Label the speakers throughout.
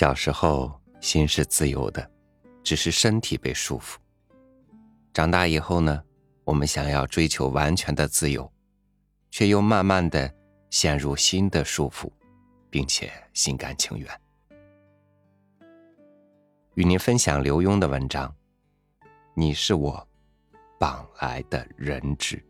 Speaker 1: 小时候心是自由的，只是身体被束缚。长大以后呢，我们想要追求完全的自由，却又慢慢的陷入新的束缚，并且心甘情愿。与您分享刘墉的文章：你是我绑来的人质。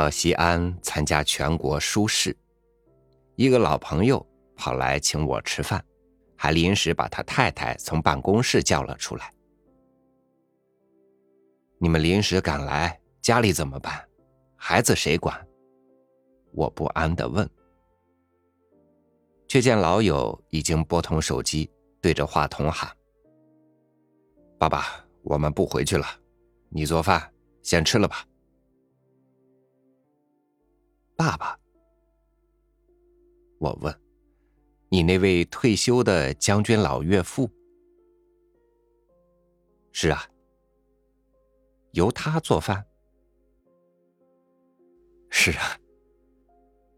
Speaker 1: 到西安参加全国书市，一个老朋友跑来请我吃饭，还临时把他太太从办公室叫了出来。你们临时赶来，家里怎么办？孩子谁管？我不安的问。却见老友已经拨通手机，对着话筒喊：“爸爸，我们不回去了，你做饭，先吃了吧。”爸爸，我问：“你那位退休的将军老岳父？”是啊，由他做饭。是啊，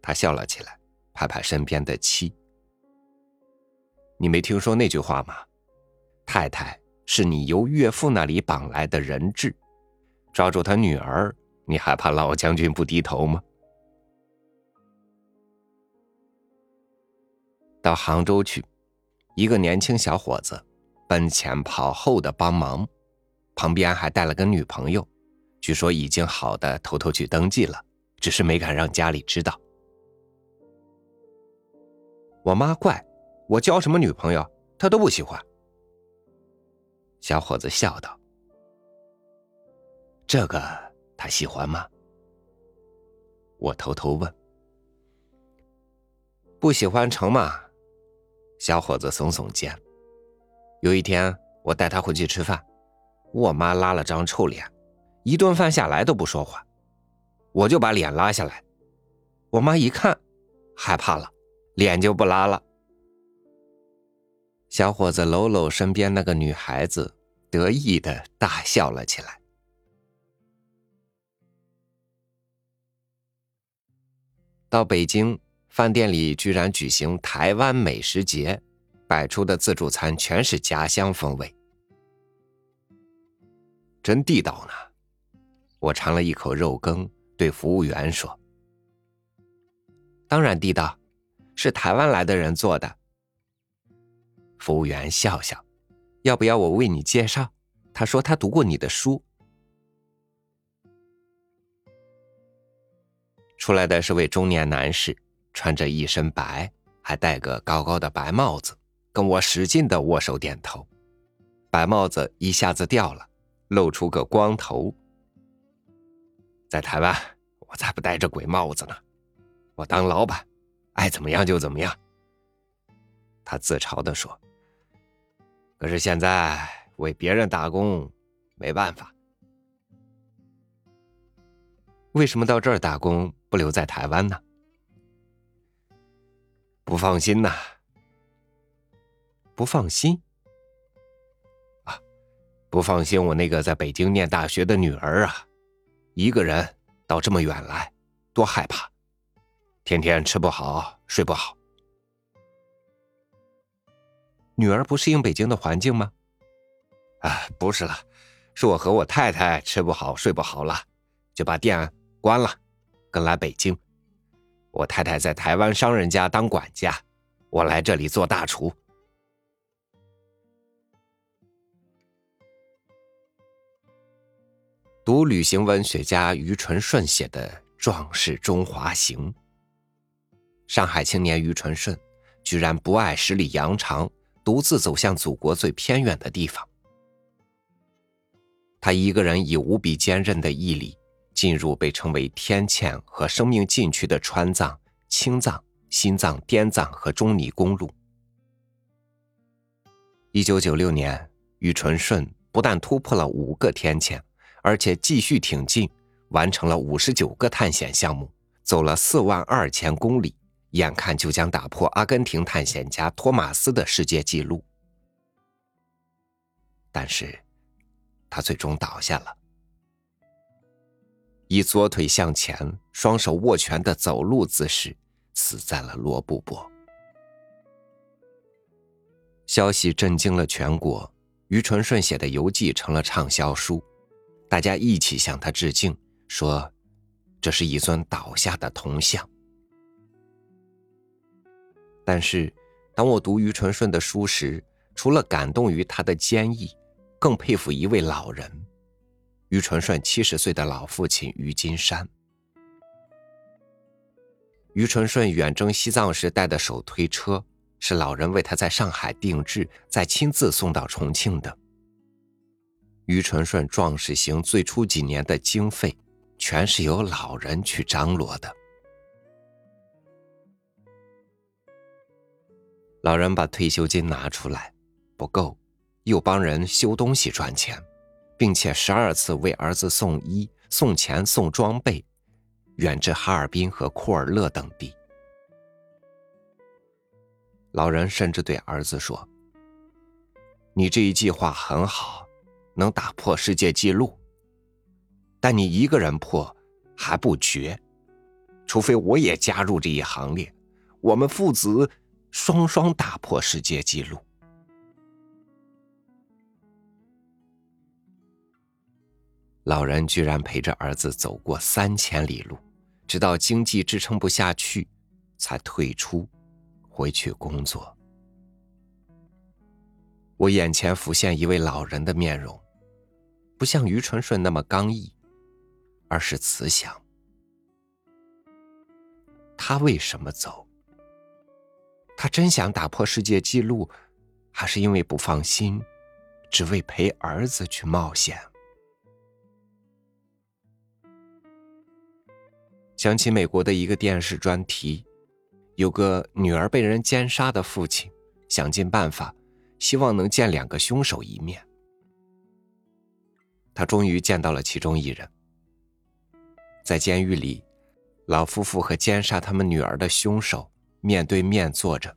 Speaker 1: 他笑了起来，拍拍身边的妻：“你没听说那句话吗？太太是你由岳父那里绑来的人质，抓住他女儿，你还怕老将军不低头吗？”到杭州去，一个年轻小伙子奔前跑后的帮忙，旁边还带了个女朋友，据说已经好的偷偷去登记了，只是没敢让家里知道。我妈怪我交什么女朋友，她都不喜欢。小伙子笑道：“这个他喜欢吗？”我偷偷问：“不喜欢成吗？”小伙子耸耸肩。有一天，我带他回去吃饭，我妈拉了张臭脸，一顿饭下来都不说话，我就把脸拉下来。我妈一看，害怕了，脸就不拉了。小伙子搂搂身边那个女孩子，得意的大笑了起来。到北京。饭店里居然举行台湾美食节，摆出的自助餐全是家乡风味，真地道呢！我尝了一口肉羹，对服务员说：“当然地道，是台湾来的人做的。”服务员笑笑：“要不要我为你介绍？”他说他读过你的书。出来的是位中年男士。穿着一身白，还戴个高高的白帽子，跟我使劲的握手点头。白帽子一下子掉了，露出个光头。在台湾，我才不戴着鬼帽子呢，我当老板，爱怎么样就怎么样。他自嘲的说：“可是现在为别人打工，没办法。为什么到这儿打工，不留在台湾呢？”不放心呐，不放心啊，不放心我那个在北京念大学的女儿啊，一个人到这么远来，多害怕，天天吃不好睡不好。女儿不适应北京的环境吗？啊，不是了，是我和我太太吃不好睡不好了，就把店关了，跟来北京。我太太在台湾商人家当管家，我来这里做大厨。读旅行文学家余纯顺写的《壮士中华行》，上海青年余纯顺居然不爱十里洋场，独自走向祖国最偏远的地方。他一个人以无比坚韧的毅力。进入被称为天堑和生命禁区的川藏、青藏、新藏、滇藏和中尼公路。一九九六年，宇纯顺不但突破了五个天堑，而且继续挺进，完成了五十九个探险项目，走了四万二千公里，眼看就将打破阿根廷探险家托马斯的世界纪录。但是，他最终倒下了，以左腿向前、双手握拳的走路姿势，死在了罗布泊。消息震惊了全国，于纯顺写的游记成了畅销书，大家一起向他致敬，说这是一尊倒下的铜像。但是，当我读于纯顺的书时，除了感动于他的坚毅，更佩服一位老人——于纯顺七十岁的老父亲于金山。于纯顺远征西藏时带的手推车。是老人为他在上海定制，再亲自送到重庆的。于纯顺壮士行最初几年的经费，全是由老人去张罗的。老人把退休金拿出来，不够，又帮人修东西赚钱，并且十二次为儿子送衣、送钱、送装备，远至哈尔滨和库尔勒等地。老人甚至对儿子说：“你这一计划很好，能打破世界纪录。但你一个人破还不绝，除非我也加入这一行列，我们父子双双打破世界纪录。”老人居然陪着儿子走过三千里路，直到经济支撑不下去，才退出。回去工作，我眼前浮现一位老人的面容，不像于纯顺那么刚毅，而是慈祥。他为什么走？他真想打破世界纪录，还是因为不放心，只为陪儿子去冒险？想起美国的一个电视专题。有个女儿被人奸杀的父亲，想尽办法，希望能见两个凶手一面。他终于见到了其中一人。在监狱里，老夫妇和奸杀他们女儿的凶手面对面坐着。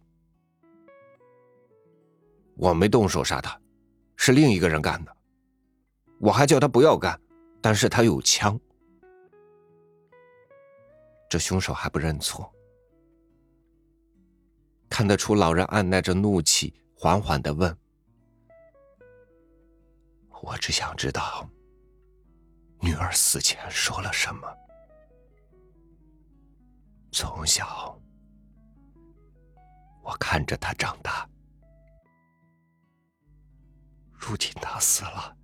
Speaker 1: 我没动手杀他，是另一个人干的。我还叫他不要干，但是他有枪。这凶手还不认错。看得出，老人按耐着怒气，缓缓的问：“我只想知道，女儿死前说了什么。从小，我看着她长大，如今她死了，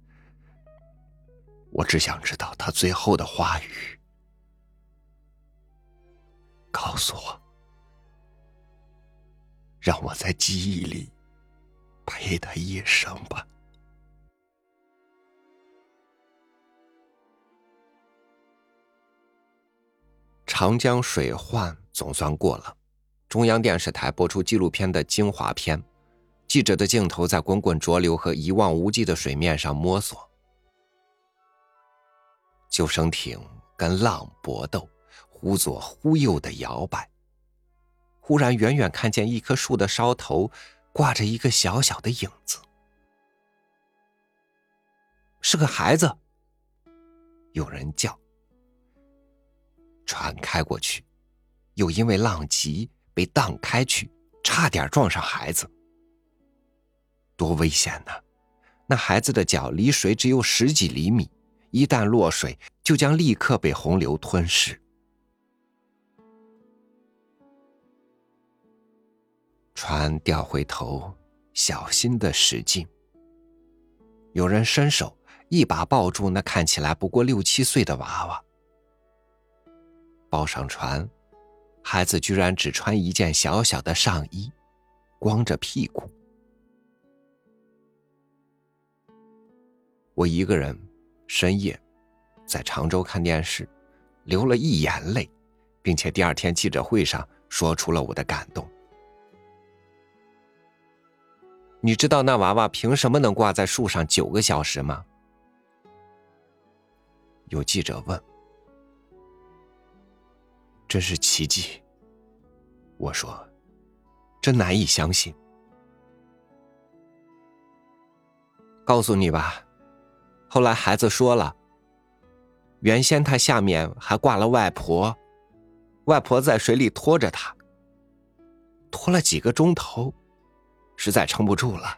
Speaker 1: 我只想知道她最后的话语。告诉我。”让我在记忆里陪他一生吧。长江水患总算过了，中央电视台播出纪录片的精华片，记者的镜头在滚滚浊流和一望无际的水面上摸索，救生艇跟浪搏斗，忽左忽右的摇摆。忽然，远远看见一棵树的梢头挂着一个小小的影子，是个孩子。有人叫。船开过去，又因为浪急被荡开去，差点撞上孩子。多危险呐！那孩子的脚离水只有十几厘米，一旦落水，就将立刻被洪流吞噬。船掉回头，小心的驶近。有人伸手一把抱住那看起来不过六七岁的娃娃，抱上船，孩子居然只穿一件小小的上衣，光着屁股。我一个人深夜在常州看电视，流了一眼泪，并且第二天记者会上说出了我的感动。你知道那娃娃凭什么能挂在树上九个小时吗？有记者问。真是奇迹，我说：“真难以相信。”告诉你吧，后来孩子说了，原先他下面还挂了外婆，外婆在水里拖着他，拖了几个钟头，实在撑不住了。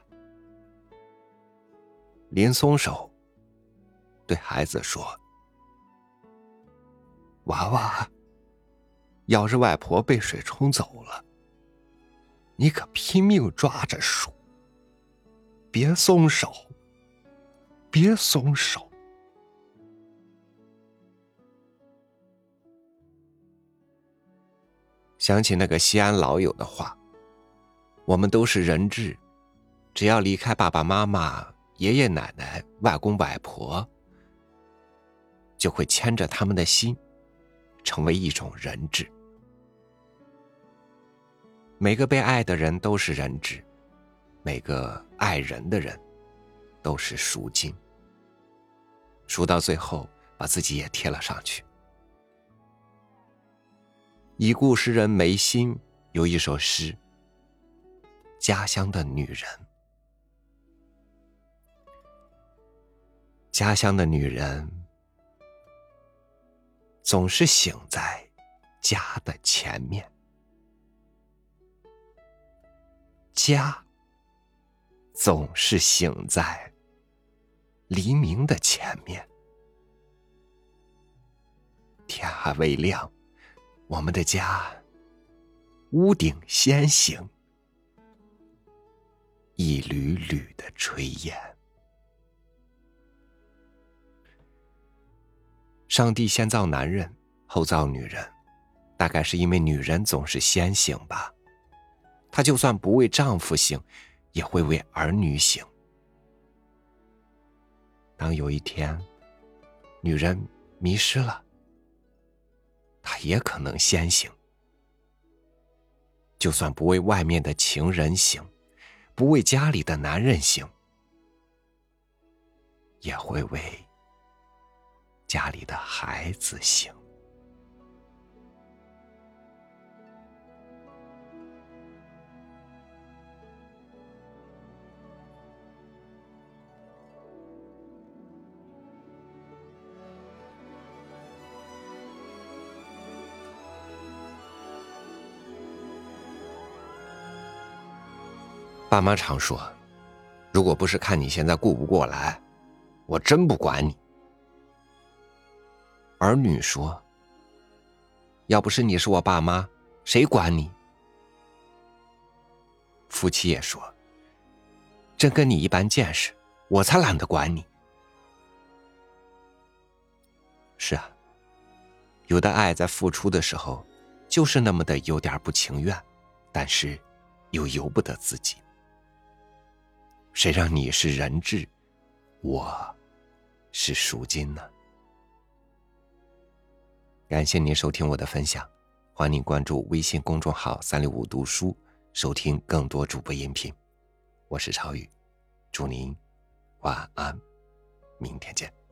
Speaker 1: 林松手，对孩子说：“娃娃。”要是外婆被水冲走了，你可拼命抓着树，别松手，别松手。想起那个西安老友的话，我们都是人质，只要离开爸爸妈妈、爷爷奶奶、外公外婆，就会牵着他们的心。成为一种人质。每个被爱的人都是人质，每个爱人的人都是赎金。赎到最后，把自己也贴了上去。已故诗人梅心有一首诗《家乡的女人》，家乡的女人。总是醒在家的前面，家总是醒在黎明的前面。天还未亮，我们的家屋顶先行，一缕缕的炊烟。上帝先造男人，后造女人，大概是因为女人总是先醒吧。她就算不为丈夫醒，也会为儿女醒。当有一天，女人迷失了，她也可能先醒。就算不为外面的情人醒，不为家里的男人行，也会为。家里的孩子行。爸妈常说：“如果不是看你现在顾不过来，我真不管你。”儿女说：“要不是你是我爸妈，谁管你？”夫妻也说：“真跟你一般见识，我才懒得管你。”是啊，有的爱在付出的时候，就是那么的有点不情愿，但是又由不得自己。谁让你是人质，我是赎金呢？感谢您收听我的分享，欢迎您关注微信公众号“三六五读书”，收听更多主播音频。我是超宇，祝您晚安，明天见。